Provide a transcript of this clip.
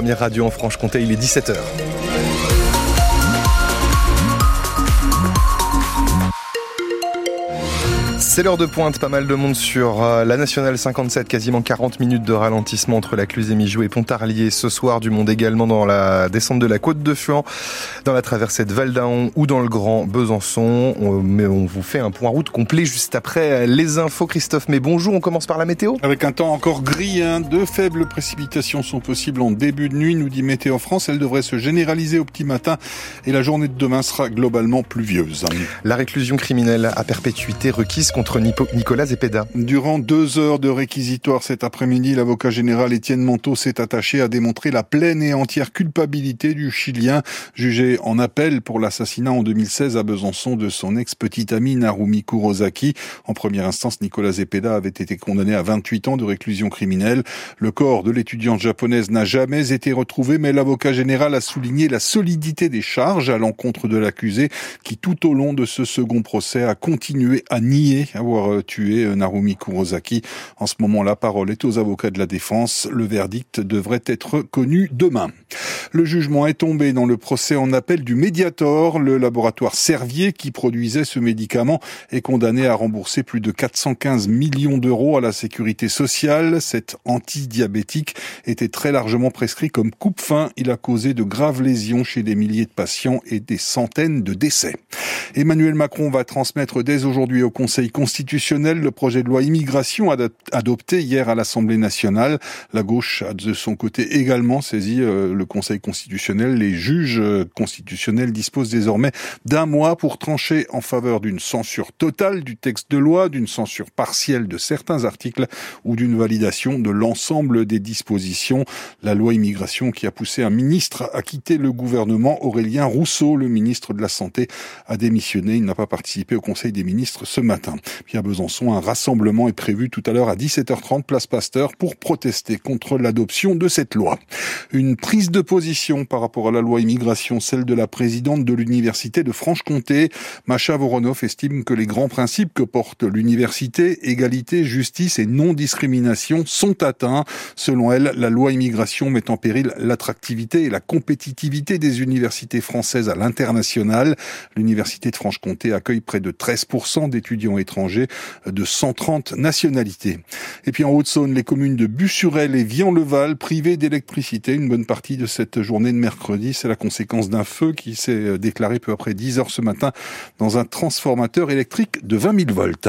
première radio en Franche-Comté, il est 17h. C'est l'heure de pointe, pas mal de monde sur euh, la Nationale 57, quasiment 40 minutes de ralentissement entre la Cluse et Mijou et Pontarlier ce soir, du monde également dans la descente de la côte de Fuan, dans la traversée de Val d'Aon ou dans le Grand Besançon. mais on vous fait un point route complet juste après les infos. Christophe, mais bonjour, on commence par la météo. Avec un temps encore gris, hein, de faibles précipitations sont possibles en début de nuit, nous dit Météo France. Elle devrait se généraliser au petit matin et la journée de demain sera globalement pluvieuse. La réclusion criminelle à perpétuité requise Nicolas Zepeda. Durant deux heures de réquisitoire cet après-midi, l'avocat général Étienne Monteau s'est attaché à démontrer la pleine et entière culpabilité du Chilien, jugé en appel pour l'assassinat en 2016 à Besançon de son ex-petite amie Narumi Kurosaki. En première instance, Nicolas Zepeda avait été condamné à 28 ans de réclusion criminelle. Le corps de l'étudiante japonaise n'a jamais été retrouvé, mais l'avocat général a souligné la solidité des charges à l'encontre de l'accusé, qui tout au long de ce second procès a continué à nier avoir euh, tué euh, Narumi Kurosaki. En ce moment, la parole est aux avocats de la défense. Le verdict devrait être connu demain. Le jugement est tombé dans le procès en appel du Mediator, le laboratoire Servier qui produisait ce médicament est condamné à rembourser plus de 415 millions d'euros à la sécurité sociale. Cet antidiabétique était très largement prescrit comme coupe-fin. Il a causé de graves lésions chez des milliers de patients et des centaines de décès. Emmanuel Macron va transmettre dès aujourd'hui au Conseil constitutionnel le projet de loi immigration adopté hier à l'Assemblée nationale. La gauche a de son côté également saisi euh, le Conseil constitutionnel. Les juges euh, constitutionnels disposent désormais d'un mois pour trancher en faveur d'une censure totale du texte de loi, d'une censure partielle de certains articles ou d'une validation de l'ensemble des dispositions. La loi immigration qui a poussé un ministre à quitter le gouvernement, Aurélien Rousseau, le ministre de la Santé, a. Il n'a pas participé au Conseil des ministres ce matin. Puis à Besançon, un rassemblement est prévu tout à l'heure à 17h30 place Pasteur pour protester contre l'adoption de cette loi. Une prise de position par rapport à la loi immigration, celle de la présidente de l'université de Franche-Comté, Macha Voronov estime que les grands principes que porte l'université, égalité, justice et non-discrimination sont atteints. Selon elle, la loi immigration met en péril l'attractivité et la compétitivité des universités françaises à l'international. De Franche-Comté accueille près de 13% d'étudiants étrangers de 130 nationalités. Et puis en Haute-Saône, les communes de Bussurel et Vian-le-Val privées d'électricité une bonne partie de cette journée de mercredi. C'est la conséquence d'un feu qui s'est déclaré peu après 10 heures ce matin dans un transformateur électrique de 20 000 volts.